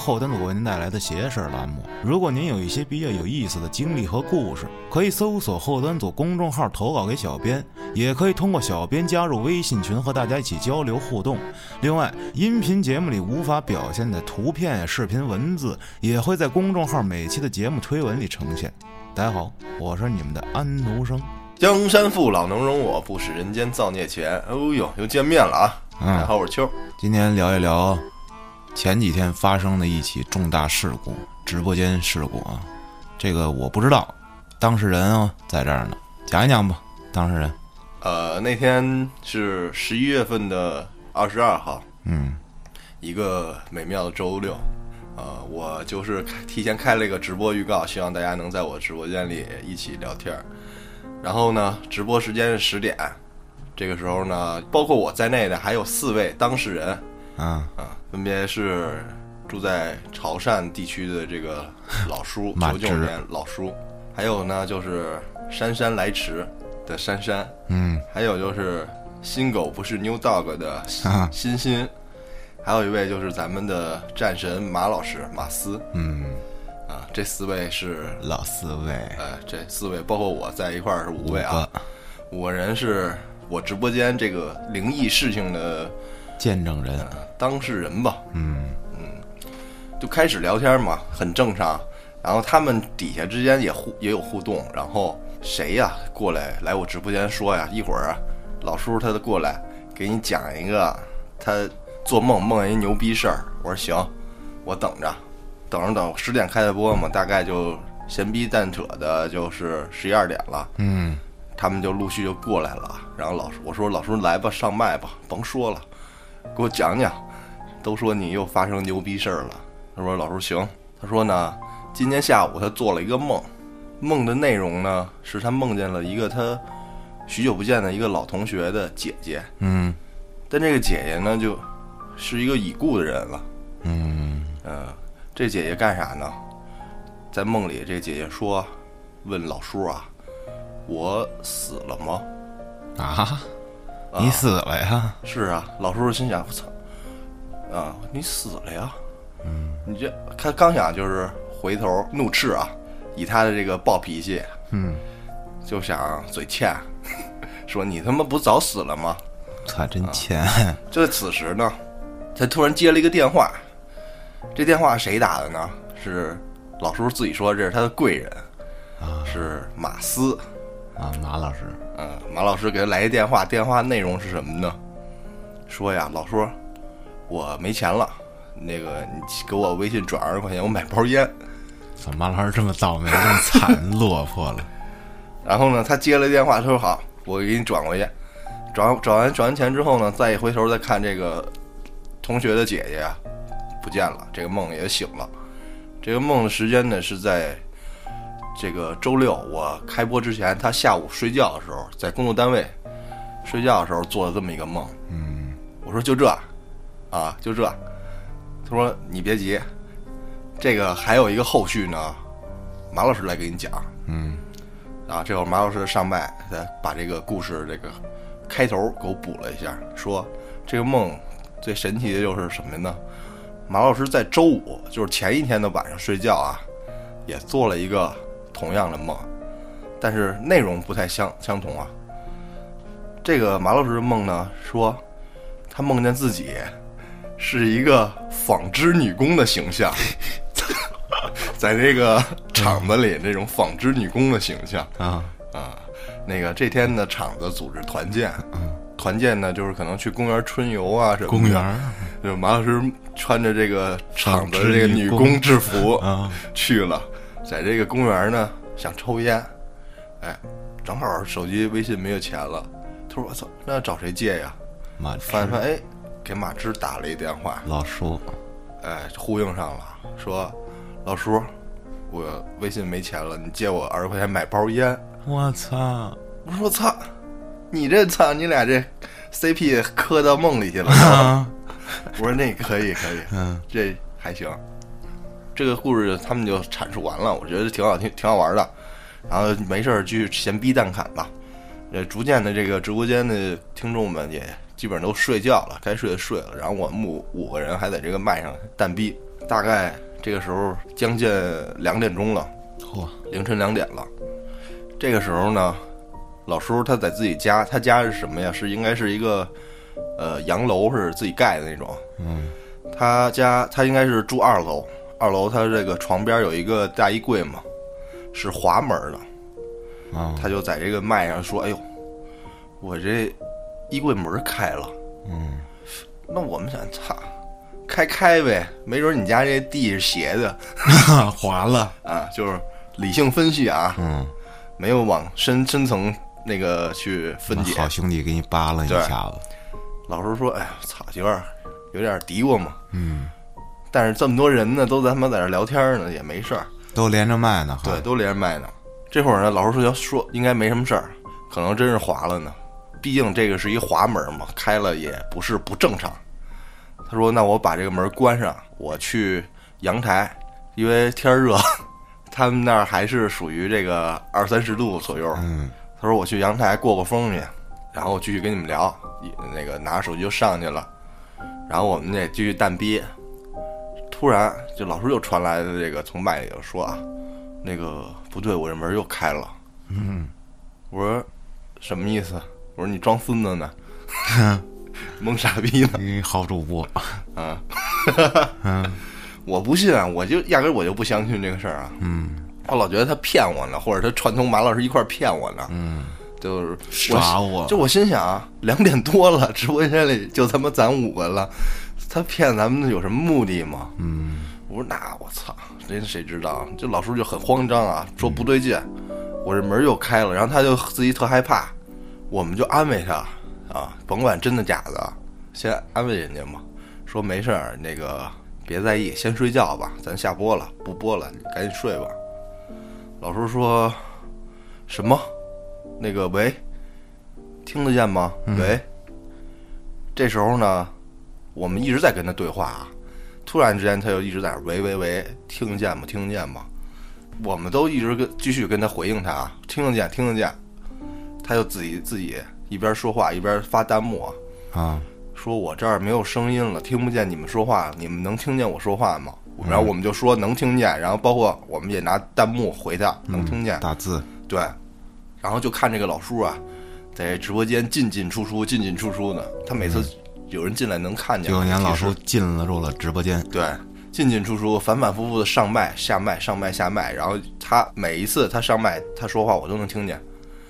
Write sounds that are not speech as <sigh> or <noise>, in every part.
后端组为您带来的“邪事儿”栏目。如果您有一些比较有意思的经历和故事，可以搜索后端组公众号投稿给小编，也可以通过小编加入微信群和大家一起交流互动。另外，音频节目里无法表现的图片、视频、文字，也会在公众号每期的节目推文里呈现。大家好，我是你们的安徒生。江山父老能容我，不使人间造孽钱。哦呦，又见面了啊！大家好，我是秋。今天聊一聊前几天发生的一起重大事故，直播间事故啊。这个我不知道，当事人啊在这儿呢，讲一讲吧。当事人，呃，那天是十一月份的二十二号，嗯，一个美妙的周六。呃，我就是提前开了一个直播预告，希望大家能在我直播间里一起聊天儿。然后呢，直播时间是十点，这个时候呢，包括我在内的还有四位当事人啊，啊，分别是住在潮汕地区的这个老叔，<laughs> 马九九芝。年老叔，还有呢就是姗姗来迟的姗姗，嗯还有就是新狗不是 New Dog 的啊欣欣，还有一位就是咱们的战神马老师马斯嗯，啊，这四位是老四位，呃这四位包括我在一块儿是五位啊，五个。人是我直播间这个灵异事情的见证人，呃当事人吧，嗯嗯就开始聊天嘛，很正常。然后他们底下之间也互也有互动，然后谁呀过来来我直播间说呀，一会儿啊老叔他过来给你讲一个他做梦梦见一牛逼事儿。我说行，我等着，等着等十点开的播嘛，大概就闲逼蛋扯的，就是十一二点了。嗯他们就陆续就过来了。然后老师我说老叔来吧，上麦吧，甭说了，给我讲讲。都说你又发生牛逼事儿了。他说老叔行。他说呢，今天下午他做了一个梦，梦的内容呢是他梦见了一个他许久不见的一个老同学的姐姐，嗯但这个姐姐呢就是一个已故的人了。嗯嗯，这姐姐干啥呢？在梦里，这姐姐说，问老叔啊，我死了吗？啊，你死了呀？是啊，老叔叔心想，我操，啊，你死了呀？嗯，你这他刚想就是回头怒斥啊，以他的这个暴脾气，嗯，就想嘴欠，<laughs> 说你他妈不早死了吗？操，真欠，<laughs> 就在此时呢，他突然接了一个电话，这电话谁打的呢？是老叔自己说这是他的贵人，啊是马斯。啊，马老师，嗯，马老师给他来一电话，电话内容是什么呢？说呀，老叔，我没钱了，那个你给我微信转二十块钱，我买包烟。怎么马老师这么倒霉，这么惨 <laughs> 落魄了？然后呢，他接了电话，他说好，我给你转过去。转转完转完钱之后呢，再一回头再看这个同学的姐姐啊，不见了，这个梦也醒了。这个梦的时间呢是在这个周六我开播之前，他下午睡觉的时候，在工作单位睡觉的时候做了这么一个梦。嗯我说就这，啊，就这。他说你别急，这个还有一个后续呢，马老师来给你讲。嗯啊，这会儿马老师上麦，他把这个故事这个开头给我补了一下，说这个梦最神奇的就是什么呢？马老师在周五，就是前一天的晚上睡觉啊，也做了一个同样的梦，但是内容不太相相同啊。这个马老师的梦呢，说他梦见自己是一个纺织女工的形象，<laughs> 在这个厂子里这种纺织女工的形象。啊，啊。那个这天呢，厂子组织团建，团建呢就是可能去公园春游啊什么。公园儿就马老师穿着这个厂子这个女工制服啊，去了，在这个公园呢想抽烟，哎，正好手机微信没有钱了，他说我操，那找谁借呀？马翻翻哎，给马芝打了一电话，老叔，哎，呼应上了，说老叔，我微信没钱了，你借我二十块钱买包烟。我操，我说我操，你这操，你俩这 CP 磕到梦里去了。啊，<laughs> 我说那可以可以，嗯这还行。这个故事他们就阐述完了，我觉得挺好听，挺好玩的。然后没事儿继续闲逼蛋侃吧。呃，逐渐的这个直播间的听众们也基本上都睡觉了，该睡的睡了。然后我们五五个人还在这个麦上蛋逼，大概这个时候将近两点钟了，嚯，凌晨两点了。这个时候呢，老叔他在自己家，他家是什么呀？是应该是一个呃洋楼，是自己盖的那种。嗯，他家他应该是住二楼，二楼他这个床边有一个大衣柜嘛，是滑门的。啊，他就在这个麦上说：“哎呦，我这衣柜门开了。”嗯，那我们想，操，开开呗，没准你家这地是斜的 <laughs> 滑了，啊，就是理性分析啊，嗯，没有往深深层那个去分解。好兄弟给你扒拉一下子，老师说：“哎呀，操，有点有点嘀咕嘛。嗯，”但是这么多人呢，都在他妈在这聊天呢，也没事儿。都连着麦呢，对，，都连着麦呢。这会儿呢，老师说要说应该没什么事儿，可能真是滑了呢。毕竟这个是一滑门嘛，开了也不是不正常。他说：“那我把这个门关上，我去阳台，因为天儿热，<laughs> 他们那儿还是属于这个二三十度左右。嗯，他说我去阳台过过风去，然后继续跟你们聊。那个拿着手机就上去了，然后我们也继续蛋逼。突然，就老师又传来的这个从麦里头说啊，那个不对，我这门又开了。嗯，我说什么意思？我说你装孙子呢，<laughs> 蒙傻逼呢你好主播，啊！<laughs> 嗯我不信啊，我就压根儿我就不相信这个事儿啊。嗯我老觉得他骗我呢，或者他串通马老师一块儿骗我呢。嗯，就是耍我就我心想啊，两点多了，直播间里就他妈咱五个了，他骗咱们有什么目的吗？嗯，我说那我操，这谁知道？这老叔就很慌张啊，说不对劲，我这门又开了，然后他就自己特害怕，我们就安慰他啊，甭管真的假的，先安慰人家嘛，说没事儿，那个别在意，先睡觉吧，咱下播了，不播了，你赶紧睡吧。老叔说什么？那个喂，听得见吗？喂。这时候呢，我们一直在跟他对话啊。突然之间，他就一直在那儿喂喂喂，听得见吗？听得见吗？我们都一直跟继续跟他回应他啊，听得见，听得见。他就自己自己一边说话一边发弹幕啊，啊，说我这儿没有声音了，听不见你们说话，你们能听见我说话吗？然后我们就说能听见，然后包括我们也拿弹幕回他，能听见。打字，对，然后就看这个老叔啊，在直播间进进出出，进进出出的。他每次有人进来能看见。九年老提示叔进入了直播间，对，进进出出，反反复复的上麦下麦上麦下麦，然后他每一次他上麦他说话我都能听见，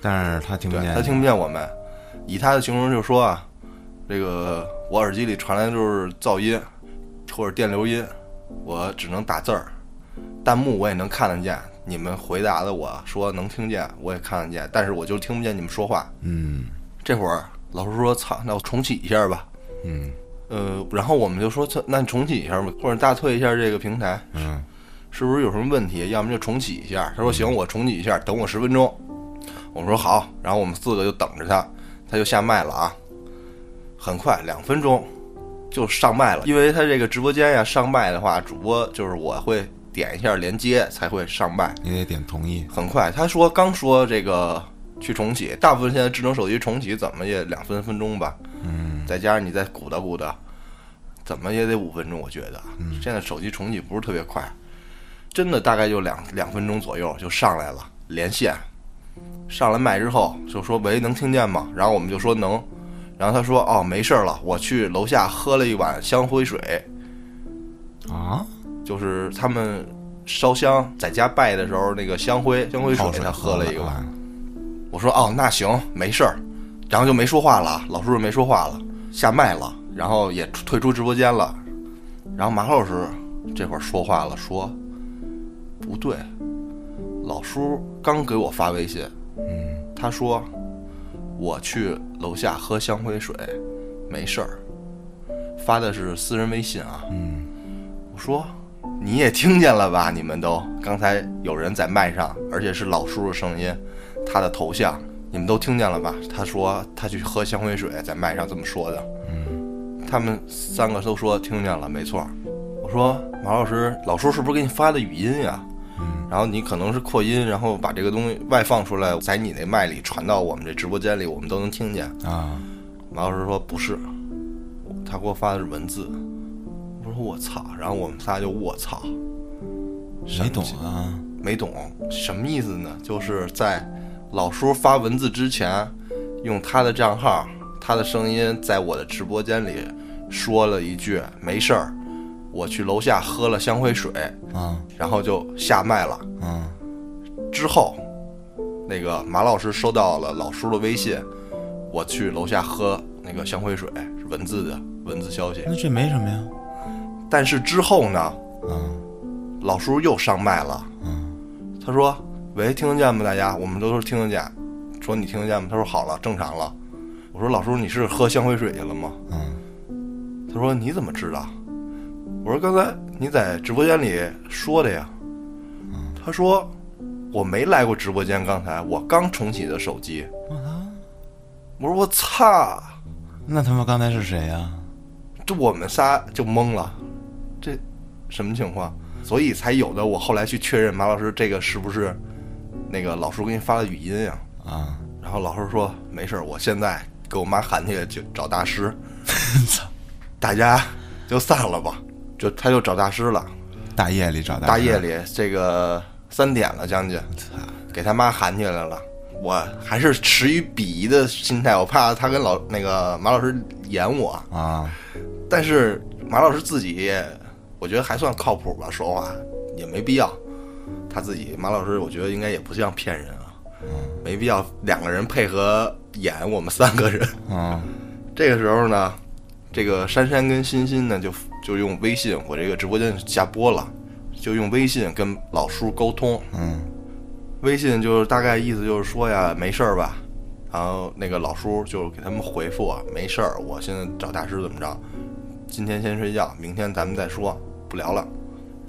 但是他听不见，他听不见我们。以他的形容就说啊，这个我耳机里传来的就是噪音或者电流音，我只能打字儿，弹幕我也能看得见。你们回答的我说能听见，我也看得见，但是我就听不见你们说话。嗯这会儿老师说：“操，那我重启一下吧。嗯”呃，然后我们就说：“操，那你重启一下吧，或者大退一下这个平台，嗯是不是有什么问题？要么就重启一下。”他说：“行，我重启一下，等我十分钟。”我说：“好。”然后我们四个就等着他，他就下麦了啊。很快，两分钟就上麦了，因为他这个直播间呀，上麦的话，主播就是我会点一下连接才会上麦。你得点同意，很快，他说刚说这个去重启，大部分现在智能手机重启怎么也两分分钟吧，嗯再加上你再鼓捣鼓捣，怎么也得五分钟，我觉得。现在手机重启不是特别快，真的大概就两两分钟左右就上来了，连线，上来麦之后就说喂，能听见吗？然后我们就说能，然后他说哦没事儿了，我去楼下喝了一碗香灰水，啊，就是他们烧香在家拜的时候那个香灰香灰水他喝了一个。碗。啊我说哦，那行，没事儿，然后就没说话了，老叔就没说话了，下麦了，然后也退出直播间了，然后马老师这会儿说话了，说不对，老叔刚给我发微信，嗯他说我去楼下喝香灰水，没事儿，发的是私人微信啊，嗯我说你也听见了吧？你们都刚才有人在麦上，而且是老叔的声音，他的头像，你们都听见了吧？他说他去喝香灰水，在麦上这么说的。嗯他们三个都说听见了，没错。我说马老师，老叔是不是给你发的语音呀？嗯然后你可能是扩音，然后把这个东西外放出来，在你那麦里传到我们这直播间里，我们都能听见。啊，马老师说不是，他给我发的是文字。我说我操，然后我们仨就我操，没懂啊？没懂什么意思呢？就是在老叔发文字之前，用他的账号，他的声音在我的直播间里说了一句“没事儿”，我去楼下喝了香灰水，啊然后就下麦了。嗯之后，那个马老师收到了老叔的微信，我去楼下喝那个香灰水，是文字的文字消息。那这没什么呀？但是之后呢，嗯老叔又上麦了，嗯他说：“喂，听得见吗？大家，我们都是听得见。说你听得见吗？”他说：“好了，正常了。”我说：“老叔，你是喝香灰水去了吗嗯，？”他说：“你怎么知道？”我说：“刚才你在直播间里说的呀。”嗯他说：“我没来过直播间，刚才我刚重启的手机。”我说：“我操！”那他妈刚才是谁呀？这我们仨就懵了，这什么情况？所以才有的我后来去确认马老师这个是不是那个老师给你发了语音呀、啊，然后老师说没事儿，我现在给我妈喊起来就找大师，操！大家就散了吧。就他就找大师了，大夜里找大师大夜里这个三点了将近，给他妈喊起来了。我还是持于鄙夷的心态，我怕他跟老那个马老师演我。啊，但是马老师自己，我觉得还算靠谱吧，说话也没必要。他自己马老师，我觉得应该也不像骗人啊，没必要两个人配合演我们三个人。嗯 <laughs> 这个时候呢，这个珊珊跟欣欣呢，就就用微信，我这个直播间下播了，就用微信跟老叔沟通。嗯微信就是大概意思就是说呀，没事儿吧？然后那个老叔就给他们回复啊，没事儿，我现在找大师怎么着？今天先睡觉，明天咱们再说，不聊了。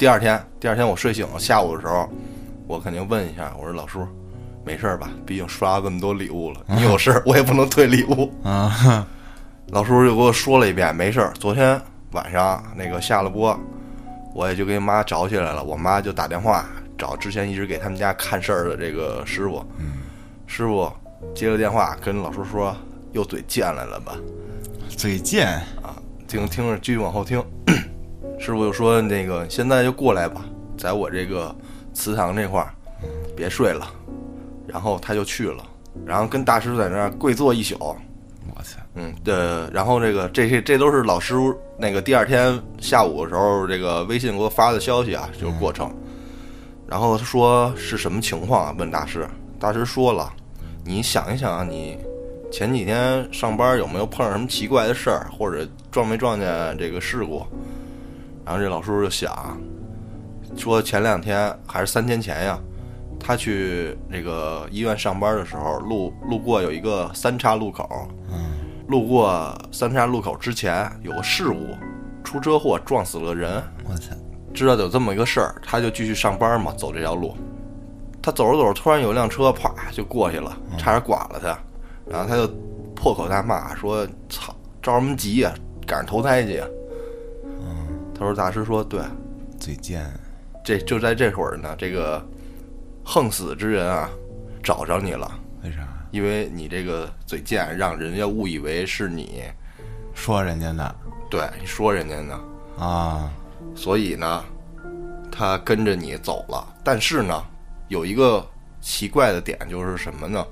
第二天，第二天我睡醒了，下午的时候，我肯定问一下，我说老叔，没事儿吧？毕竟刷了这么多礼物了，你有事儿我也不能退礼物。啊，<laughs> 老叔就给我说了一遍，没事儿。昨天晚上那个下了播，我也就给妈找起来了。我妈就打电话找之前一直给他们家看事儿的这个师傅，师傅接了电话跟老叔说又嘴贱来了吧？嘴贱啊，听听着，继续往后听。师傅就说那个现在就过来吧，在我这个祠堂这块儿，别睡了。然后他就去了，然后跟大师在那儿跪坐一宿。我操，嗯，对，然后这个这些这都是老师那个第二天下午的时候，这个微信给我发的消息啊，就是过程。然后他说是什么情况啊？问大师，大师说了，你想一想啊，你前几天上班有没有碰上什么奇怪的事儿，或者撞没撞见这个事故？然后这老叔就想，说前两天还是三天前呀，他去那个医院上班的时候，路路过有一个三岔路口，路过三岔路口之前有个事故，出车祸撞死了个人。我操，知道有这么一个事儿，他就继续上班嘛，走这条路。他走着走着，突然有一辆车啪就过去了，差点剐了他。然后他就破口大骂说：“操，着什么急呀、赶上投胎去呀、他说：“大师说对，嘴贱，这就在这会儿呢，这个横死之人啊，找着你了，为啥？因为你这个嘴贱，让人家误以为是你，说人家的对你说人家呢，啊，所以呢，他跟着你走了。但是呢，有一个奇怪的点就是什么呢？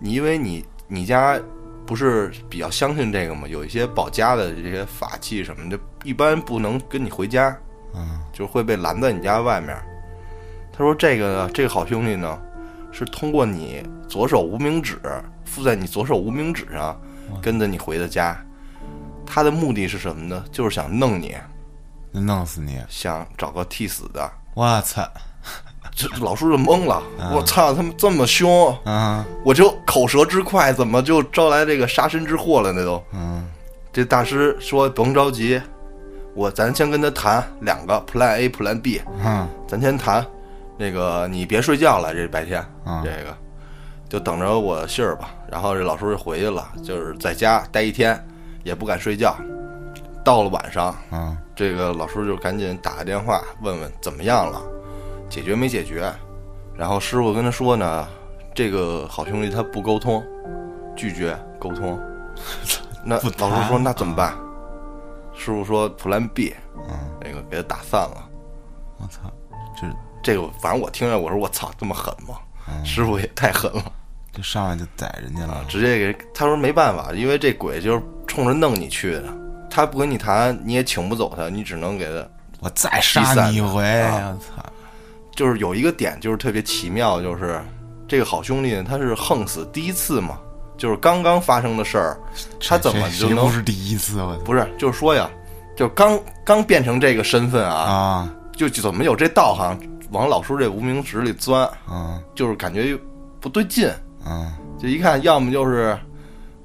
你因为你你家不是比较相信这个吗？有一些保家的这些法器什么的，一般不能跟你回家，嗯，就会被拦在你家外面。他说这个呢，这个好兄弟呢，是通过你左手无名指附在你左手无名指上，跟着你回的家。他的目的是什么呢？就是想弄你，弄死你！想找个替死的。我操，这老叔就懵了，我操，他们这么凶，啊，我就口舌之快，怎么就招来这个杀身之祸了呢？都，嗯，这大师说甭着急，我咱先跟他谈两个 Plan A、Plan B，嗯，咱先谈，那个你别睡觉了，这白天，啊这个就等着我信儿吧。然后这老叔就回去了，就是在家待一天，也不敢睡觉。到了晚上，嗯，这个老叔就赶紧打个电话问问怎么样了，解决没解决。然后师傅跟他说呢，这个好兄弟他不沟通，拒绝沟通，<laughs> 那老师说那怎么办？师傅说 Plan B，嗯，那个给他打散了。我操，这这个反正我听着，我说我操，这么狠吗？嗯师傅也太狠了，就上来就宰人家了，直接给他说没办法，因为这鬼就是冲着弄你去的，他不跟你谈，你也请不走他，你只能给他。我再杀你一回，啊我操！就是有一个点就是特别奇妙，就是这个好兄弟，他是横死第一次嘛，就是刚刚发生的事儿，他怎么就能不是第一次？我操不是？就是说呀，就刚刚变成这个身份啊，啊就就怎么有这道行往老叔这无名指里钻，嗯就是感觉不对劲，嗯就一看，要么就是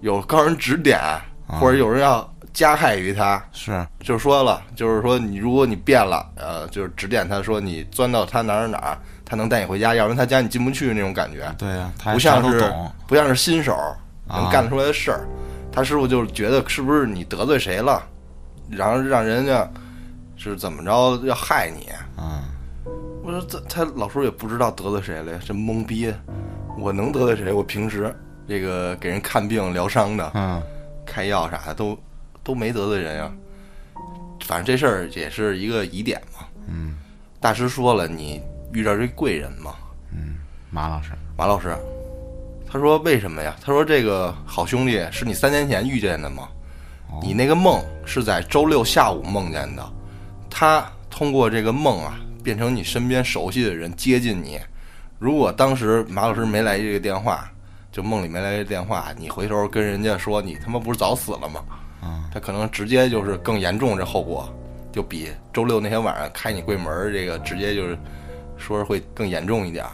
有高人指点，或者有人要加害于他。是就说了，就是说你如果你变了，呃，就是指点他说你钻到他哪儿哪儿，他能带你回家，要不然他家你进不去那种感觉，对呀，他不像是，不像是新手能啊干得出来的事儿。他师傅就是觉得是不是你得罪谁了，然后让人家是怎么着要害你。嗯我说这他老叔也不知道得罪谁了呀，这懵逼。我能得罪谁？我平时这个给人看病疗伤的，嗯开药啥的都都没得罪人呀。反正这事儿也是一个疑点嘛。嗯，大师说了，你遇到这贵人嘛，嗯马老师，马老师，他说为什么呀？他说这个好兄弟是你三年前遇见的吗？你那个梦是在周六下午梦见的，他通过这个梦啊，变成你身边熟悉的人接近你。如果当时马老师没来这个电话，就梦里没来这电话，你回头跟人家说你他妈不是早死了吗？嗯他可能直接就是更严重这后果，就比周六那天晚上开你柜门这个直接就是说是会更严重一点儿。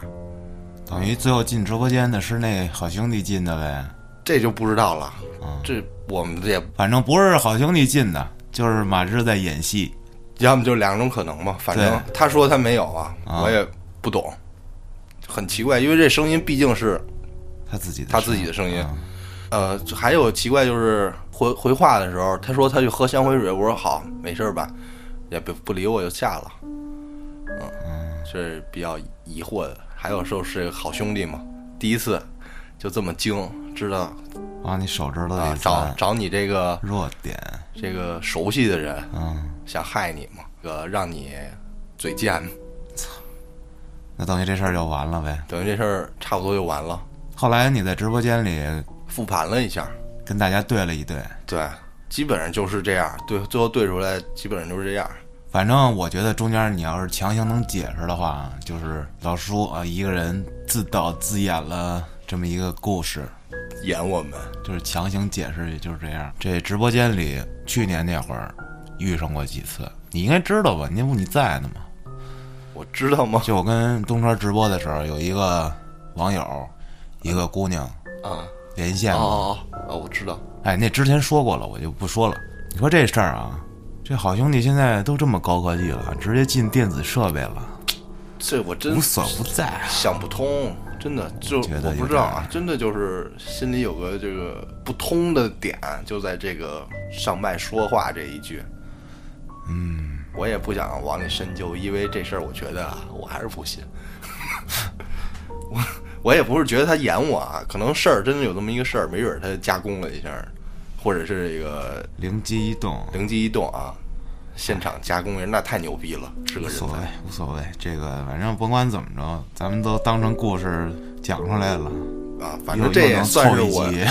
等于最后进直播间的是那好兄弟进的呗，这就不知道了。嗯这我们也反正不是好兄弟进的，就是马志在演戏。要么就两种可能嘛，反正他说他没有啊，啊。我也不懂，很奇怪，因为这声音毕竟是他自己的他自己的声音。嗯呃，还有奇怪就是回回话的时候，他说他去喝香灰水，我说好，没事儿吧，也不不理我就下了，嗯，这是比较疑惑的。还有时候是好兄弟嘛，第一次就这么精，知道啊你手指头找找你这个弱点，这个熟悉的人，嗯，想害你嘛，这个让你嘴贱，操那等于这事儿就完了呗。等于这事儿差不多就完了。后来你在直播间里复盘了一下，跟大家对了一对，对，基本上就是这样，对，最后对出来基本上就是这样。反正我觉得中间你要是强行能解释的话，就是老叔啊一个人自导自演了这么一个故事，演我们就是强行解释也就是这样。这直播间里去年那会儿遇上过几次，你应该知道吧？那不你在呢吗？我知道吗？就我跟东川直播的时候，有一个网友，一个姑娘啊，连线嘛，哦哦哦，我知道。哎，那之前说过了，我就不说了。你说这事儿啊，这好兄弟现在都这么高科技了，直接进电子设备了，这我真无所不在。想不通，真的就觉得我不知道啊，真的就是心里有个这个不通的点，就在这个上麦说话这一句。嗯，我也不想往里深究，因为这事儿我觉得啊，我还是不信。我 <laughs> 我也不是觉得他演我啊，可能事儿真的有这么一个事儿，没准儿他加工了一下，或者是这个灵机一动，灵机一动啊，现场加工人那太牛逼了，是个人无所谓。，无所谓。这个反正甭管怎么着，咱们都当成故事讲出来了。啊，反正这也算是我，<laughs> 对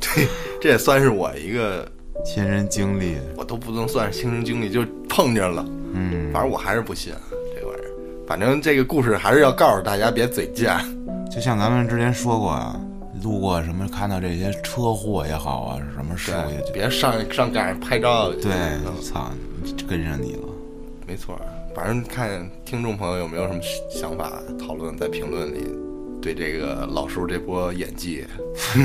这这也算是我一个，亲身经历。我都不能算是亲身经历，就碰见了。嗯，反正我还是不信这玩意儿。反正这个故事还是要告诉大家别嘴贱。就像咱们之前说过啊，路过什么看到这些车祸也好啊，什么事故也对，别上上赶上拍照。对嗯，操，跟上你了。没错。反正看听众朋友有没有什么想法讨论，在评论里对这个老叔这波演技，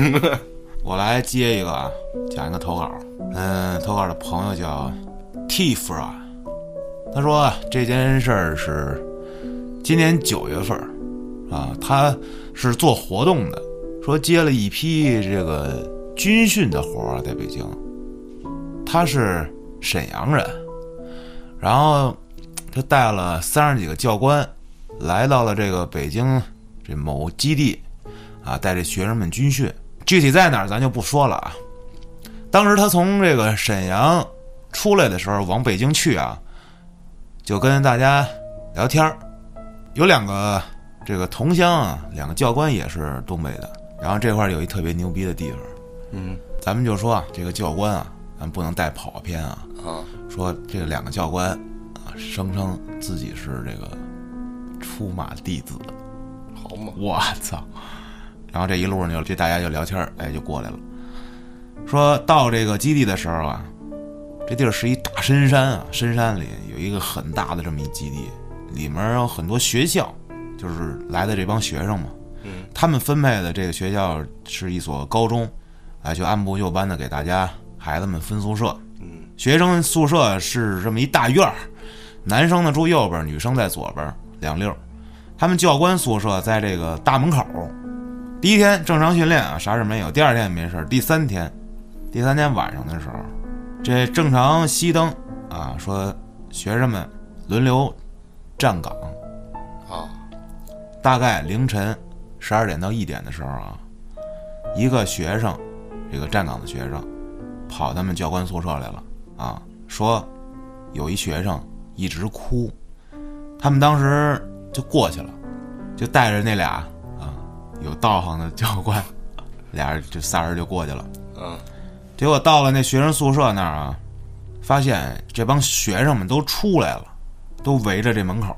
<laughs> 我来接一个啊，讲一个投稿。嗯，投稿的朋友叫 Tifra，他说这件事儿是今年九月份儿啊，他是做活动的，说接了一批这个军训的活儿在北京。他是沈阳人，然后他带了三十几个教官，来到了这个北京这某基地，啊，带着学生们军训。具体在哪儿咱就不说了啊。当时他从这个沈阳出来的时候，往北京去啊，就跟大家聊天儿。有两个这个同乡啊，两个教官也是东北的。然后这块儿有一特别牛逼的地方，嗯咱们就说啊，这个教官啊，咱不能带跑偏啊。啊说这两个教官啊，声称自己是这个出马弟子。好嘛，我操！然后这一路上就这大家就聊天儿，哎，就过来了。说到这个基地的时候啊，这地儿是一大深山啊，深山里有一个很大的这么一基地，里面有很多学校，就是来的这帮学生嘛。嗯，他们分配的这个学校是一所高中，哎，就按部就班的给大家孩子们分宿舍。嗯学生宿舍是这么一大院儿，男生呢住右边，女生在左边，两溜儿。他们教官宿舍在这个大门口。第一天正常训练啊，啥事没有。第二天也没事。第三天，第三天晚上的时候，这正常熄灯啊，说学生们轮流站岗。啊大概凌晨十二点到一点的时候啊，一个学生，这个站岗的学生，跑他们教官宿舍来了啊，说有一学生一直哭，他们当时就过去了，就带着那俩啊有道行的教官，<laughs> 俩人就仨人就过去了。嗯结果到了那学生宿舍那儿啊，发现这帮学生们都出来了，都围着这门口。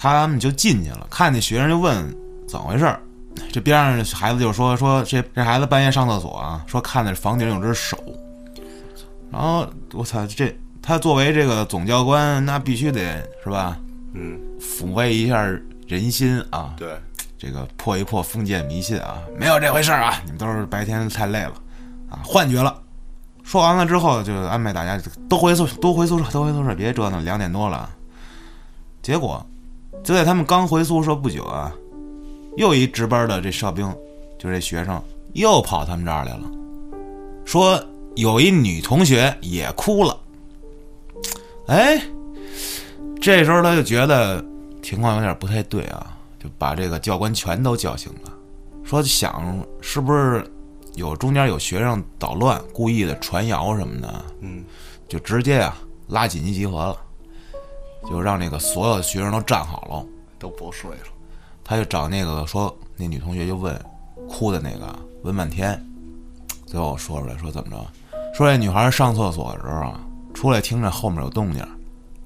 他们就进去了，看见学生就问怎么回事儿。这边上的孩子就说说这这孩子半夜上厕所啊，说看见房顶有只手。然后我操，这他作为这个总教官，那必须得是吧，嗯，抚慰一下人心啊。对，这个破一破封建迷信啊，没有这回事儿啊！你们都是白天太累了，啊，幻觉了。说完了之后，就安排大家都回宿都回宿舍，都回宿舍，别折腾，两点多了。结果就在他们刚回宿舍不久啊，又一值班的这哨兵，就这学生又跑他们这儿来了，说有一女同学也哭了。哎，这时候他就觉得情况有点不太对啊，就把这个教官全都叫醒了，说想是不是有中间有学生捣乱，故意的传谣什么的，嗯。就直接啊拉紧急集合了，就让那个所有的学生都站好了。都不睡了。他就找那个说那女同学就问哭的那个问半天，最后说出来说怎么着，说这女孩上厕所的时候啊，出来听着后面有动静，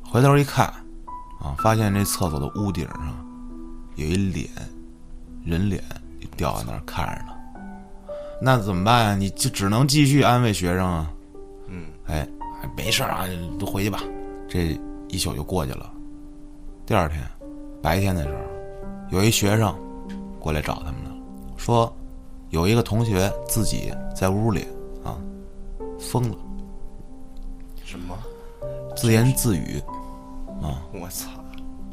回头一看，啊，发现这厕所的屋顶上有一脸，人脸就吊在那儿看着呢。那怎么办呀？你就只能继续安慰学生啊。嗯哎，没事儿啊，都回去吧。这一宿就过去了。第二天白天的时候，有一学生过来找他们了，说有一个同学自己在屋里啊疯了，什么？自言自语啊。我操！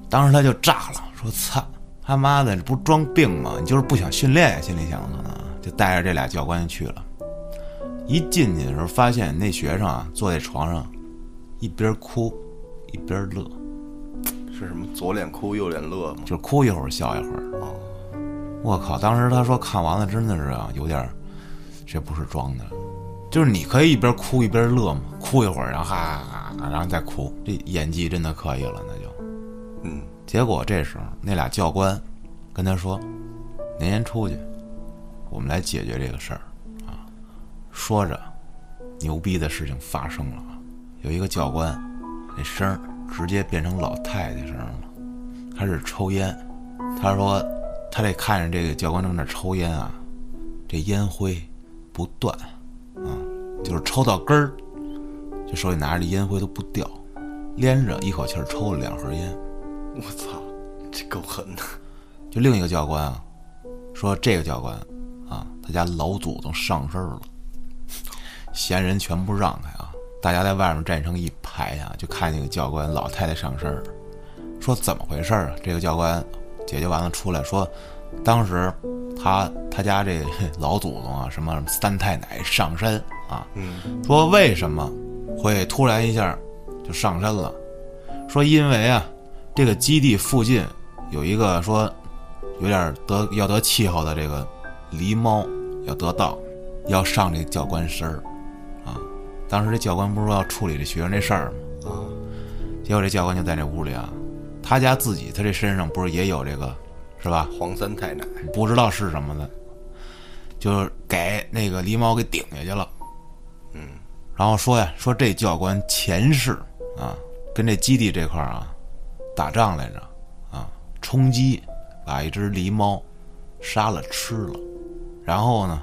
当时他就炸了，说：“操他妈的，这不是装病吗？你就是不想训练呀？”心里想的呢，就带着这俩教官就去了。一进去的时候，发现那学生啊坐在床上，一边哭一边乐，是什么？左脸哭右脸乐吗？就是哭一会儿笑一会儿。哦，我靠！当时他说看完了真的是啊，有点儿，这不是装的，就是你可以一边哭一边乐嘛，哭一会儿，然后哈哈哈哈，然后再哭，这演技真的可以了，那就。嗯结果这时候那俩教官跟他说：“您先出去，我们来解决这个事儿啊。”说着，牛逼的事情发生了啊！有一个教官，那声儿直接变成老太太声儿了，开始抽烟。他说：“他这看着这个教官正在那抽烟啊，这烟灰不断啊，就是抽到根儿，就手里拿着这烟灰都不掉，连着一口气儿抽了两盒烟。”我操，这够狠的。就另一个教官啊，说这个教官啊，他家老祖宗上身了，闲人全部让开啊！大家在外面站成一排啊，就看那个教官老太太上身儿。说怎么回事儿啊？这个教官解决完了出来说，当时他 <laughs> 他家这老祖宗啊，什么三太奶上身啊，嗯说为什么会突然一下就上身了？说因为啊，这个基地附近有一个说有点得要得气候的这个狸猫要得道，要上这教官身儿啊。当时这教官不是说要处理这学生这事儿吗？啊，结果这教官就在那屋里啊，他家自己他这身上不是也有这个是吧？黄三太奶，不知道是什么的，就是给那个狸猫给顶下去了。嗯，然后说呀，说这教官前世啊，跟这基地这块儿啊打仗来着啊，冲击把一只狸猫杀了吃了，然后呢，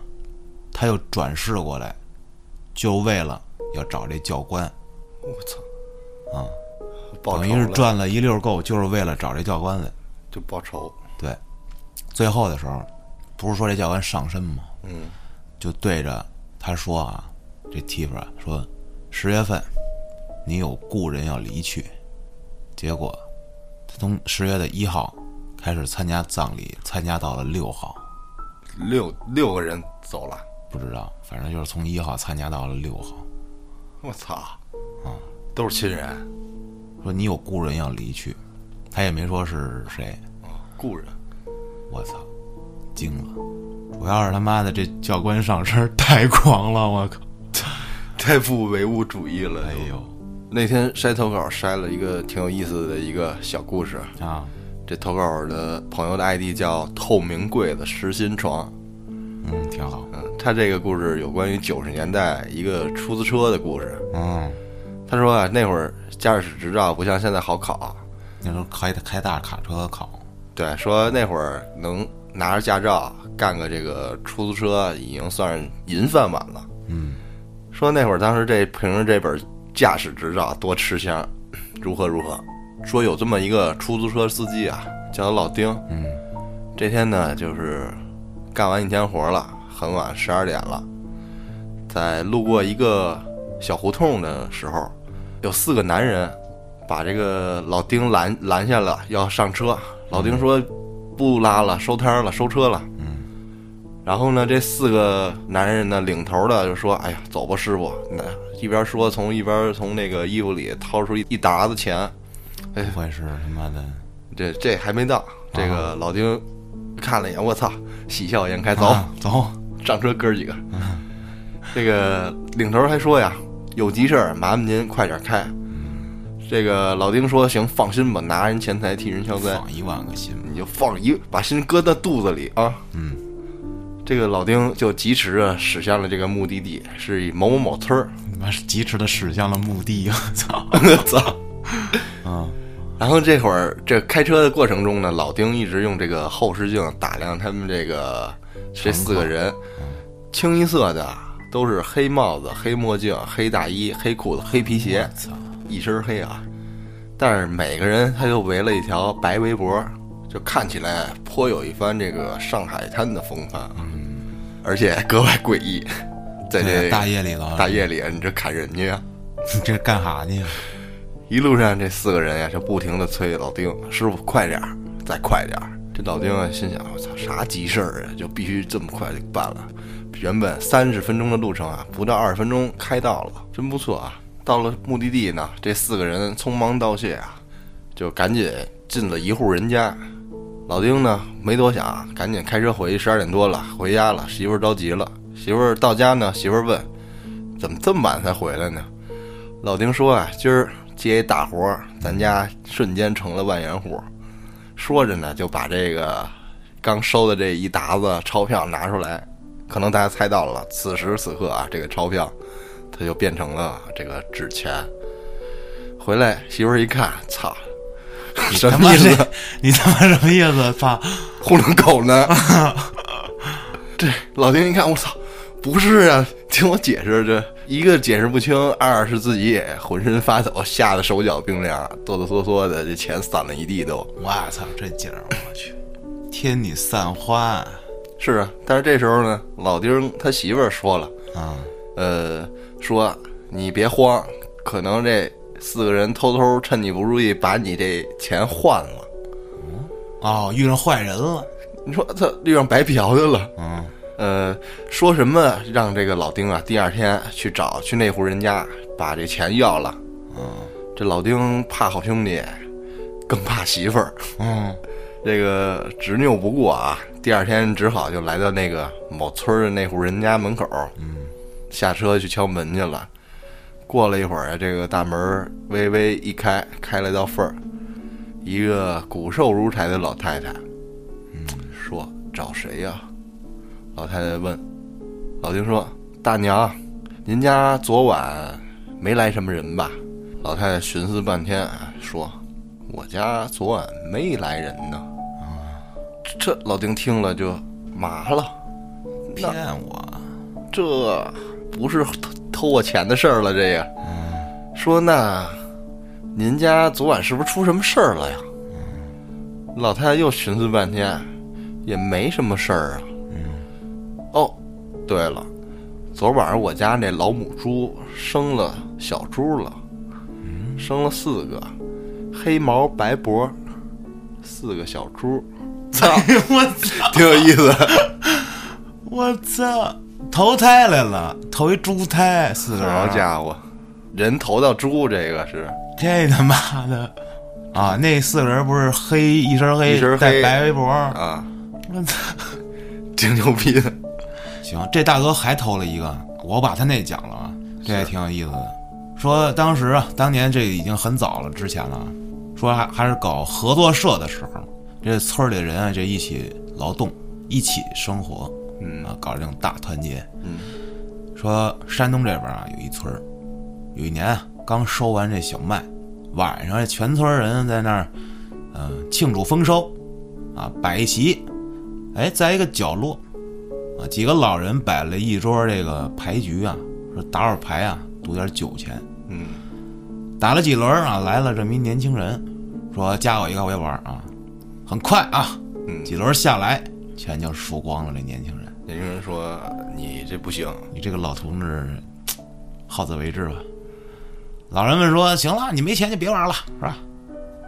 他又转世过来，就为了要找这教官，我操，啊，报等于是赚了一溜够，就是为了找这教官来。就报仇，对，最后的时候，不是说这教官上身吗？嗯，就对着他说啊，这提夫啊说，十月份你有故人要离去，结果他从十月的一号开始参加葬礼，参加到了六号，六六个人走了，不知道，反正就是从一号参加到了六号。我操，啊，都是亲人，说你有故人要离去，他也没说是谁，啊，故人，我操，惊了！主要是他妈的这教官上身太狂了，我靠！<laughs> 太不唯物主义了。哎呦那天筛投稿筛了一个挺有意思的一个小故事，啊，这投稿的朋友的 ID 叫透明柜子实心床，嗯，挺好，嗯，他这个故事有关于九十年代一个出租车的故事。嗯，他说啊，那会儿驾驶执照不像现在好考，那时候开开大卡车考，对，说那会儿能拿着驾照干个这个出租车已经算是银饭碗了。嗯，说那会儿当时这凭着这本驾驶执照多吃香，如何如何。说有这么一个出租车司机啊，叫他老丁。嗯，这天呢，就是干完一天活了，很晚十二点了，在路过一个小胡同的时候，有四个男人把这个老丁拦拦下了，要上车。老丁说不拉了，收摊了，收车了。嗯，然后呢，这四个男人呢，领头的就说：“哎呀，走吧，师傅。”那一边说，从一边从那个衣服里掏出一一沓子钱。不会是他妈的这这还没到，这个老丁看了一眼，我操，喜笑颜开，走。啊走，上车哥儿几个。这个领头还说呀，有急事儿，麻烦您快点开。这个老丁说行，放心吧，拿人钱财替人消灾，放一万个心，你就放一把心搁到肚子里啊。嗯，这个老丁就疾驰着驶向了这个目的地，是以某某某村儿。他妈是疾驰的驶向了墓地，我操！<laughs> 我操！啊，然后这会儿这开车的过程中呢，老丁一直用这个后视镜打量他们这个这四个人，清一色的都是黑帽子、黑墨镜、黑大衣、黑裤子、黑皮鞋，操！一身黑啊。但是每个人他又围了一条白围脖，就看起来颇有一番这个上海滩的风范啊，而且格外诡异。在这对大夜里头，大夜里，你这砍人家呀！<laughs> 你这干哈去？一路上这四个人呀，就不停的催老丁师傅快点儿，再快点儿。这老丁啊，心想我操，啥急事儿啊，就必须这么快就办了。原本三十分钟的路程啊，不到二十分钟开到了，真不错啊。到了目的地呢，这四个人匆忙道谢啊，就赶紧进了一户人家。老丁呢没多想，赶紧开车回去，十二点多了，回家了。媳妇儿着急了，媳妇儿到家呢，媳妇儿问，怎么这么晚才回来呢？老丁说啊，今儿接一大活儿，咱家瞬间成了万元户。说着呢，就把这个刚收的这一沓子钞票拿出来。可能大家猜到了，此时此刻啊，这个钞票它就变成了这个纸钱。回来媳妇儿一看，操，你什么意思？你他妈什么意思？操！糊弄狗呢？<laughs> 这老丁一看，我操，不是啊！听我解释，这一个解释不清，二是自己也浑身发抖，吓得手脚冰凉，哆哆嗦嗦的，这钱散了一地都。我操，这景儿，我去！天女散花是啊，但是这时候呢，老丁他媳妇儿说了，啊！呃，说你别慌，可能这四个人偷偷趁你不注意把你这钱换了。哦，遇上坏人了。你说他遇上白嫖的了。嗯，呃，说什么让这个老丁啊，第二天去找去那户人家把这钱要了。嗯这老丁怕好兄弟，更怕媳妇儿。嗯，这个执拗不过啊，第二天只好就来到那个某村的那户人家门口，嗯，下车去敲门去了。过了一会儿啊，这个大门微微一开，开了道缝儿，一个骨瘦如柴的老太太，嗯，说找谁呀？老太太问。老丁说：“大娘，您家昨晚没来什么人吧？”老太太寻思半天，说：“我家昨晚没来人呢。”这老丁听了就麻了，骗我？这不是偷偷我钱的事儿了？这个，说那您家昨晚是不是出什么事儿了呀？老太太又寻思半天，也没什么事儿啊。哦，对了，昨晚上我家那老母猪生了小猪了，生了四个，黑毛白脖，四个小猪。<laughs> 操！我操！<laughs> 挺有意思。<laughs> 我操！投胎来了，投一猪胎，四个人。好家伙，人投到猪，这个是这他妈的啊！那四个人不是黑一身黑，一身黑带白围脖。啊，我操！挺牛逼的。行，这大哥还偷了一个，我把他那讲了啊，这也挺有意思的。说当时啊，当年这已经很早了，之前了啊，说还还是搞合作社的时候，这村里人啊，这一起劳动，一起生活，嗯啊，搞这种大团结。嗯，说山东这边啊，有一村儿，有一年啊，刚收完这小麦，晚上全村人在那儿，嗯、庆祝丰收，啊，摆一席，哎，在一个角落，啊，几个老人摆了一桌这个牌局啊，说打会儿牌啊，赌点酒钱。嗯，打了几轮啊，来了这么一年轻人，说加我一个我也玩啊。很快啊，嗯几轮下来，钱就输光了。这年轻人，年轻人说：“你这不行，你这个老同志，好自为之吧。老人们说：“行了，你没钱就别玩了，是吧？”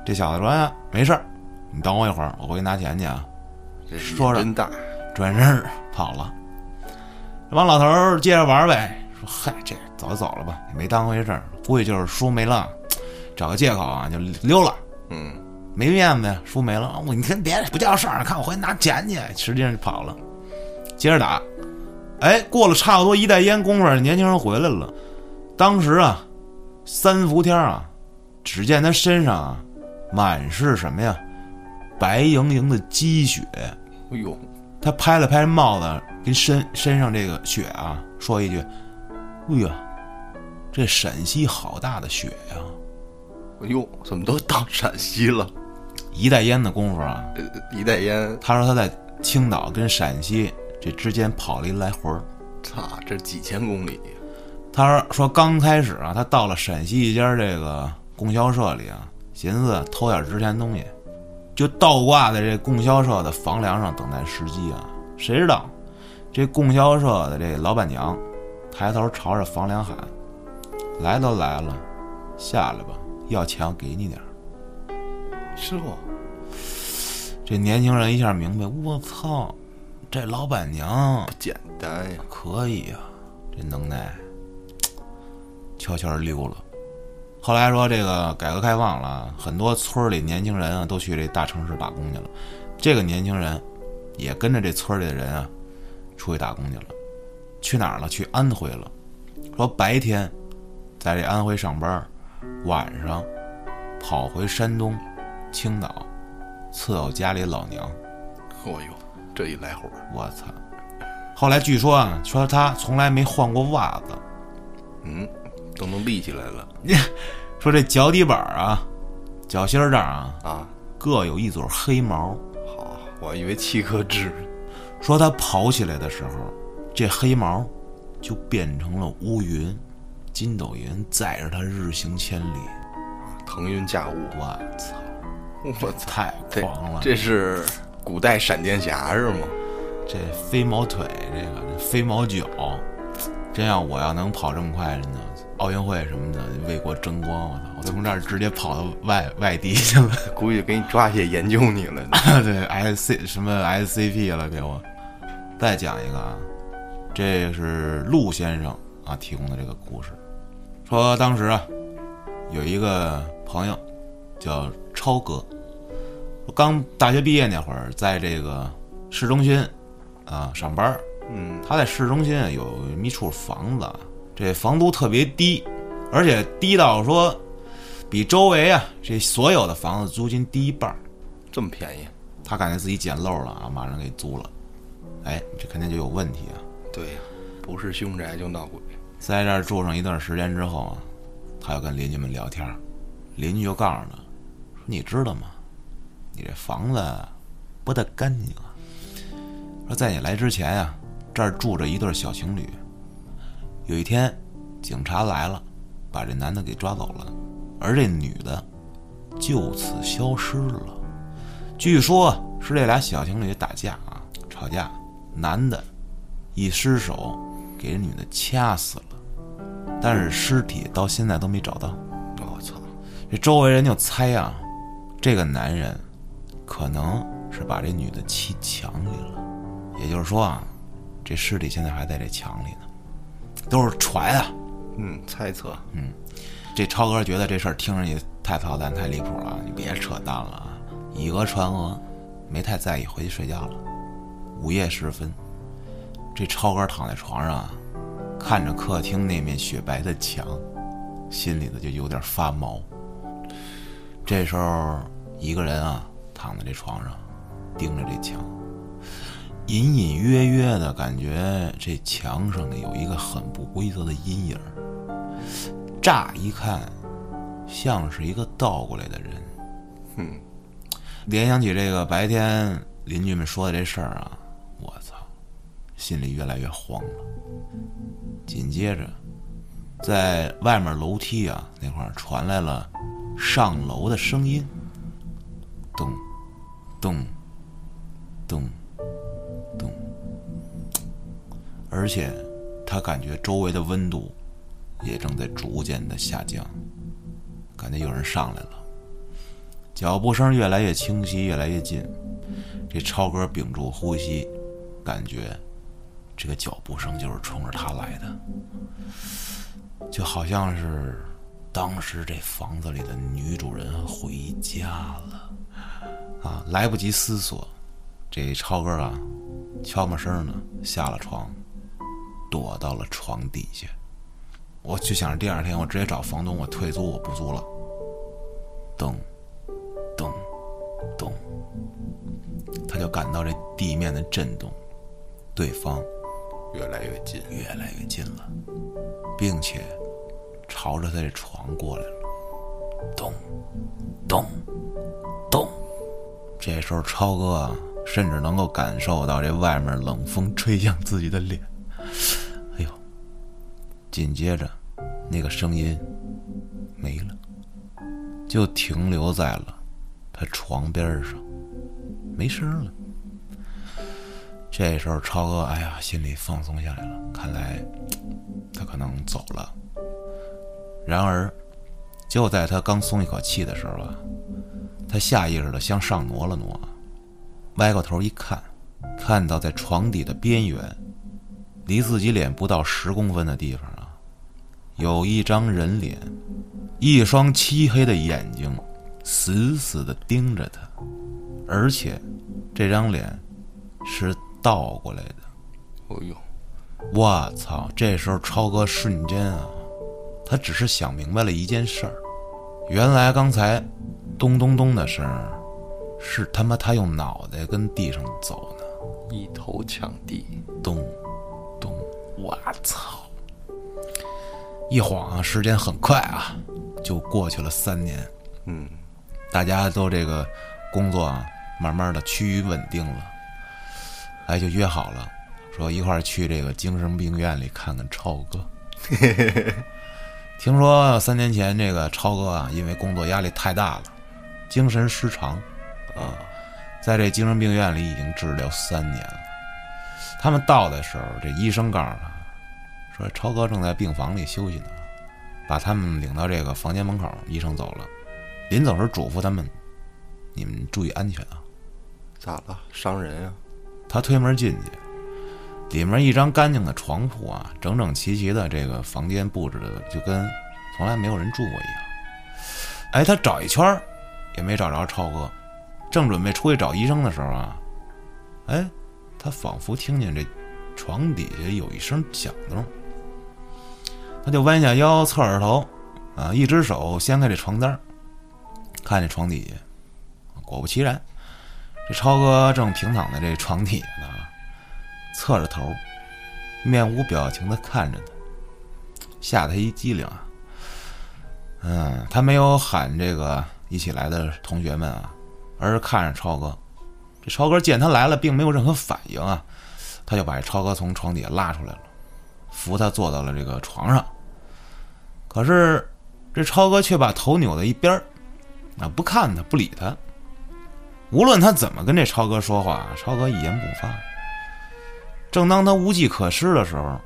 这小子说：“哎没事儿，你等我一会儿，我回去拿钱去啊。这说着真大。”转身儿跑了。这帮老头儿接着玩呗，说：“嗨，这早就走了吧，也没当回事儿，估计就是输没了，找个借口啊就溜了。”嗯，没面子呀，输没了。我你看别不叫事儿，看我回去拿钱去，实际上就跑了。接着打，哎，过了差不多一袋烟功夫，年轻人回来了。当时啊，三伏天啊，只见他身上啊满是什么呀，白莹莹的积雪。哎呦，他拍了拍帽子跟身身上这个雪啊，说一句：“哎呀，这陕西好大的雪呀、哎呦，怎么都到陕西了？一袋烟的功夫啊，呃一袋烟，他说他在青岛跟陕西这之间跑了一来回儿。操，这几千公里。他说说刚开始啊，他到了陕西一家这个供销社里啊，寻思偷点值钱东西，就倒挂在这供销社的房梁上等待时机啊。谁知道这供销社的这老板娘抬头朝着房梁喊：“来都来了，下来吧，要钱我给你点儿。”师傅？这年轻人一下明白，我操，这老板娘不简单呀。可以呀、这能耐，悄悄溜了。后来说这个改革开放了，很多村里年轻人啊都去这大城市打工去了。这个年轻人也跟着这村里的人啊出去打工去了，去哪儿了？去安徽了。说白天在这安徽上班，晚上跑回山东、青岛伺候家里老娘。哦呦，这一来回儿，我操！后来据说啊，说他从来没换过袜子，嗯，都能立起来了 <laughs> 说这脚底板啊、脚心儿这儿啊，啊！各有一撮黑毛。好，我以为七颗痣。说他跑起来的时候，这黑毛就变成了乌云，筋斗云载着他日行千里。腾云驾雾，我操，<laughs> 我操，太狂了！这是古代闪电侠是吗？这飞毛腿，这个这飞毛脚，真要我要能跑这么快，真的奥运会什么的为国争光，我操！我从这儿直接跑到外外地去了。<laughs> 估计给你抓起来研究你了。<laughs> 对，S C 什么 S C P 了，给我。再讲一个啊，这是陆先生啊提供的这个故事，说当时啊有一个朋友叫超哥，我刚大学毕业那会儿，在这个市中心啊上班。嗯，他在市中心有一处房子，这房租特别低，而且低到说比周围啊这所有的房子租金低一半儿。这么便宜？他感觉自己捡漏了啊，马上给租了。哎，这肯定就有问题啊！对呀，不是凶宅就闹鬼。在这儿住上一段时间之后啊，他又跟邻居们聊天儿，邻居就告诉他说：“你知道吗？你这房子不太干净啊。说在你来之前呀、这儿住着一对小情侣。有一天，警察来了，把这男的给抓走了，而这女的就此消失了。据说是这俩小情侣打架啊，吵架，男的一失手给这女的掐死了，但是尸体到现在都没找到。我操！这周围人就猜啊，这个男人可能是把这女的砌墙里了，也就是说啊，这尸体现在还在这墙里呢，都是传啊。嗯，猜测。嗯这超哥觉得这事儿听着也太操蛋、太离谱了，你别扯淡了啊！以讹传讹，没太在意，回去睡觉了。午夜时分，这超哥躺在床上啊，看着客厅那面雪白的墙，心里头就有点发毛。这时候，一个人啊躺在这床上，盯着这墙，隐隐约约的感觉这墙上呢有一个很不规则的阴影。乍一看，像是一个倒过来的人。嗯，联想起这个白天邻居们说的这事儿啊，我操，心里越来越慌了。紧接着，在外面楼梯啊那块传来了上楼的声音，咚，咚，咚，而且他感觉周围的温度也正在逐渐的下降，感觉有人上来了。脚步声越来越清晰，越来越近。这超哥屏住呼吸，感觉这个脚步声就是冲着他来的，就好像是当时这房子里的女主人回家了。啊，来不及思索，这超哥啊，悄没声的下了床，躲到了床底下。我就想着第二天我直接找房东，我退租，我不租了。咚，咚，咚，他就感到这地面的震动，对方越来越近。越来越近了，并且朝着他的床过来了。咚，咚，咚。这时候超哥啊，甚至能够感受到这外面冷风吹向自己的脸。哎呦！紧接着，那个声音没了，就停留在了他床边上，没声了。这时候，超哥哎呀，心里放松下来了，看来他可能走了。然而，就在他刚松一口气的时候啊，他下意识的向上挪了挪，歪过头一看，看到在床底的边缘，离自己脸不到十公分的地方啊，有一张人脸，一双漆黑的眼睛，死死的盯着他，而且这张脸是倒过来的。哦呦，我操！这时候超哥瞬间啊，他只是想明白了一件事儿，原来刚才咚咚咚的声儿，是他妈他用脑袋跟地上走呢。一头抢地。咚咚，我操！一晃啊，时间很快啊，就过去了三年。嗯，大家都这个工作啊，慢慢的趋于稳定了，哎，就约好了，说一块儿去这个精神病院里看看超哥。<laughs> 听说三年前这个超哥啊，因为工作压力太大了，精神失常，啊，在这精神病院里已经治疗三年了。他们到的时候，这医生告诉他，说超哥正在病房里休息呢，把他们领到这个房间门口，医生走了。临走时嘱咐他们：“你们注意安全啊！”咋了？伤人啊？他推门进去，里面一张干净的床铺啊，整整齐齐的，这个房间布置的就跟从来没有人住过一样。哎，他找一圈儿也没找着超哥，正准备出去找医生的时候啊，哎，他仿佛听见这床底下有一声响动，他就弯下腰，侧着头，啊，一只手掀开这床单看这床底下，果不其然，这超哥正平躺在这床底下呢，侧着头，面无表情的看着他，吓他一激灵啊。嗯，他没有喊这个一起来的同学们啊，而是看着超哥。超哥见他来了，并没有任何反应啊，他就把超哥从床底下拉出来了，扶他坐到了这个床上。可是这超哥却把头扭到一边，啊，不看他，不理他。无论他怎么跟这超哥说话，超哥一言不发。正当他无计可施的时候，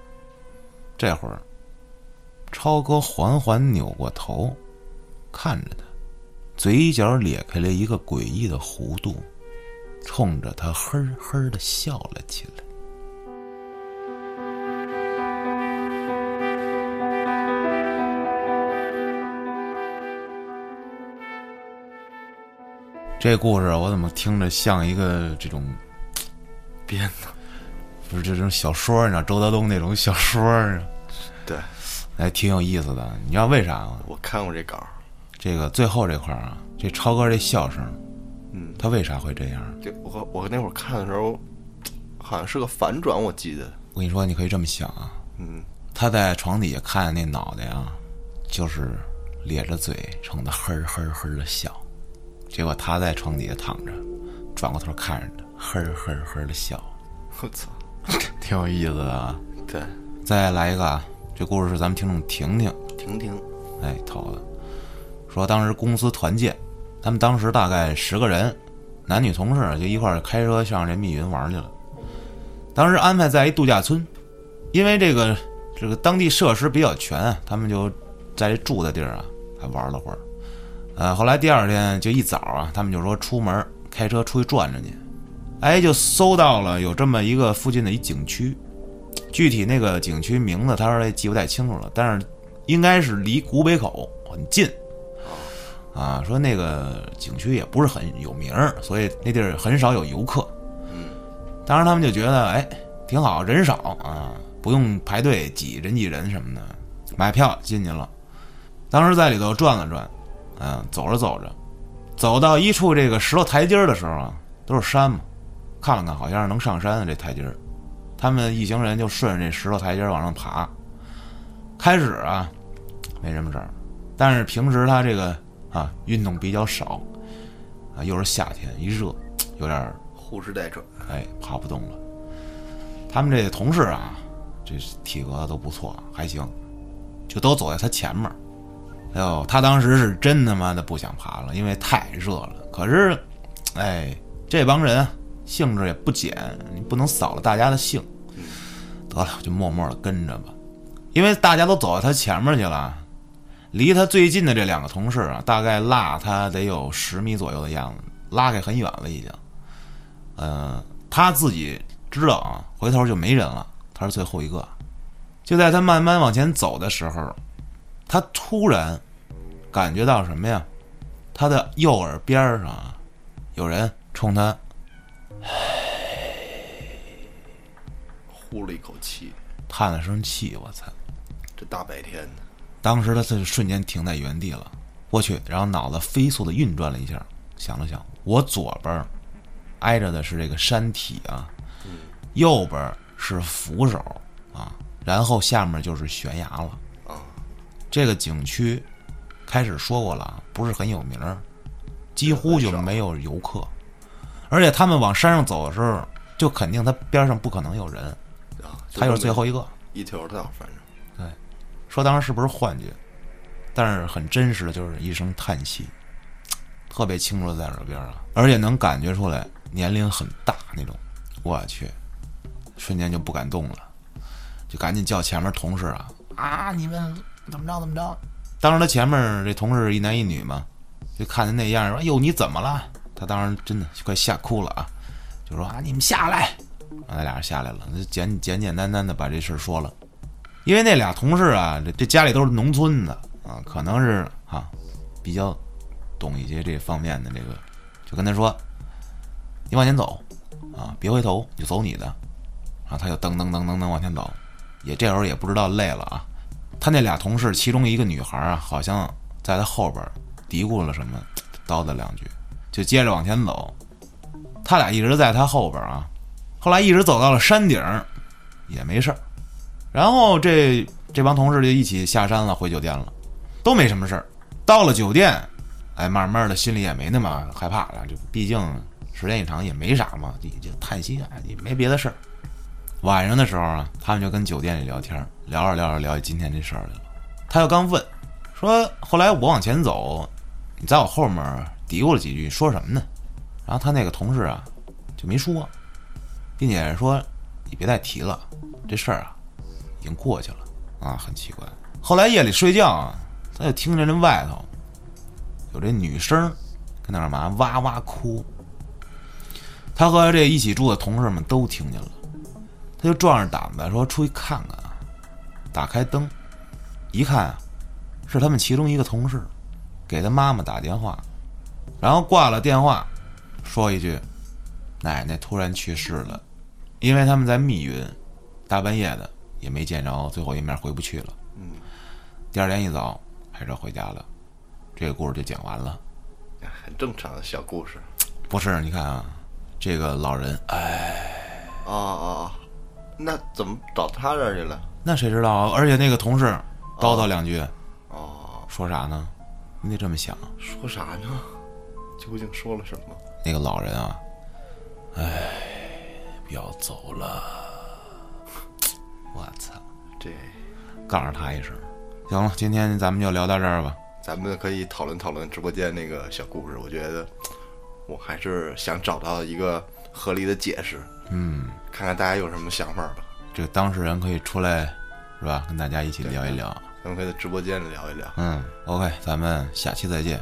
这会儿。超哥缓缓扭过头，看着他，嘴角咧开了一个诡异的弧度，冲着他呵呵的笑了起来。这故事我怎么听着像一个这种编的？不是这种小说，你知道周德东那种小说啊？对。还挺有意思的，你知道为啥吗？我看过这稿，这个最后这块儿啊，这超哥这笑声，嗯，他为啥会这样？这我我那会儿看的时候，好像是个反转，我记得。我跟你说，你可以这么想啊，嗯，他在床底下看见那脑袋啊，就是咧着嘴冲他呵呵呵的笑，结果他在床底下躺着，转过头看着他呵呵呵的笑，<laughs> 我操，挺有意思的啊。对，再来一个啊。这故事是咱们听众婷婷婷婷，哎，投的，说当时公司团建，他们当时大概十个人，男女同事就一块开车上这密云玩去了。当时安排在一度假村，因为这个这个当地设施比较全，他们就在这住的地儿啊，还玩了会儿。呃，后来第二天就一早啊，他们就说出门开车出去转转去，哎，就搜到了有这么一个附近的一景区。具体那个景区名字，他说记不太清楚了，但是应该是离古北口很近，啊，说那个景区也不是很有名，所以那地儿很少有游客。嗯，当时他们就觉得，哎，挺好，人少啊，不用排队挤人挤人什么的，买票进去了。当时在里头转了转，嗯，走着走着，走到一处这个石头台阶的时候啊，都是山嘛，看了看，好像是能上山的这台阶儿。他们一行人就顺着这石头台阶往上爬。开始啊，没什么事儿，但是平时他这个啊运动比较少，啊又是夏天一热，<tsk> 有点呼哧带喘，哎，爬不动了。他们这同事啊，这体格都不错，还行，就都走在他前面。哎呦，他当时是真他妈的不想爬了，因为太热了。可是，哎，这帮人兴致也不减，你不能扫了大家的兴。得了，就默默的跟着吧，因为大家都走到他前面去了。离他最近的这两个同事啊，大概落他得有十米左右的样子，拉开很远了已经。嗯，他自己知道啊，回头就没人了，他是最后一个。就在他慢慢往前走的时候，他突然感觉到什么呀？他的右耳边上啊，有人冲他。呼了一口气，叹了声气，我操！这大白天的，当时他是瞬间停在原地了。我去，然后脑子飞速的运转了一下，想了想，我左边挨着的是这个山体啊，右边是扶手啊，然后下面就是悬崖了啊。这个景区开始说过了，不是很有名，几乎就没有游客，而且他们往山上走的时候，就肯定他边上不可能有人。他又是最后一个，一条道，反正对，说当时是不是幻觉，但是很真实的就是一声叹息，特别清楚在耳边啊，而且能感觉出来年龄很大那种，我去，瞬间就不敢动了，就赶紧叫前面同事啊啊，你们怎么着怎么着？当时他前面这同事一男一女嘛，就看他那样说，哟你怎么了？他当时真的快吓哭了啊，就说啊你们下来。那俩人下来了，就简简简单单的把这事儿说了。因为那俩同事啊，这这家里都是农村的啊，可能是啊比较懂一些这方面的这个，就跟他说你往前走，啊，别回头，就走你的。然后他就噔噔噔噔噔往前走，也这会儿也不知道累了啊。他那俩同事，其中一个女孩啊，好像在他后边嘀咕了什么，叨叨两句，就接着往前走。他俩一直在他后边啊，后来一直走到了山顶，也没事儿。然后这这帮同事就一起下山了，回酒店了，都没什么事儿。到了酒店，哎，慢慢的心里也没那么害怕了，就毕竟时间一长也没啥嘛，就就叹息啊，也没别的事儿。晚上的时候啊，他们就跟酒店里聊天，聊着聊着聊起今天这事儿来了。他又刚问，说后来我往前走，你在我后面嘀咕了几句，说什么呢？然后他那个同事啊，就没说，并且说你别再提了，这事儿啊已经过去了啊，很奇怪。后来夜里睡觉啊，他就听见那外头有这女声跟那干嘛哇哇哭，他和这一起住的同事们都听见了。他就壮着胆子说出去看看啊，打开灯，一看，是他们其中一个同事给他妈妈打电话，然后挂了电话，说一句：“奶奶突然去世了，因为他们在密云，大半夜的也没见着最后一面，回不去了。”嗯，第二天一早开车回家了，这个故事就讲完了。很正常的小故事。不是，你看啊，这个老人，哎，啊啊啊！那怎么找他这儿去了？那谁知道啊？而且那个同事叨叨两句，哦，说啥呢？你得这么想，说啥呢？究竟说了什么？那个老人啊，哎，要走了，我操！这告诉他一声。行了，今天咱们就聊到这儿吧。咱们可以讨论讨论直播间那个小故事。我觉得我还是想找到一个合理的解释，嗯，看看大家有什么想法吧。这个当事人可以出来，是吧？跟大家一起聊一聊。咱们可以在直播间里聊一聊。嗯，OK，咱们下期再见。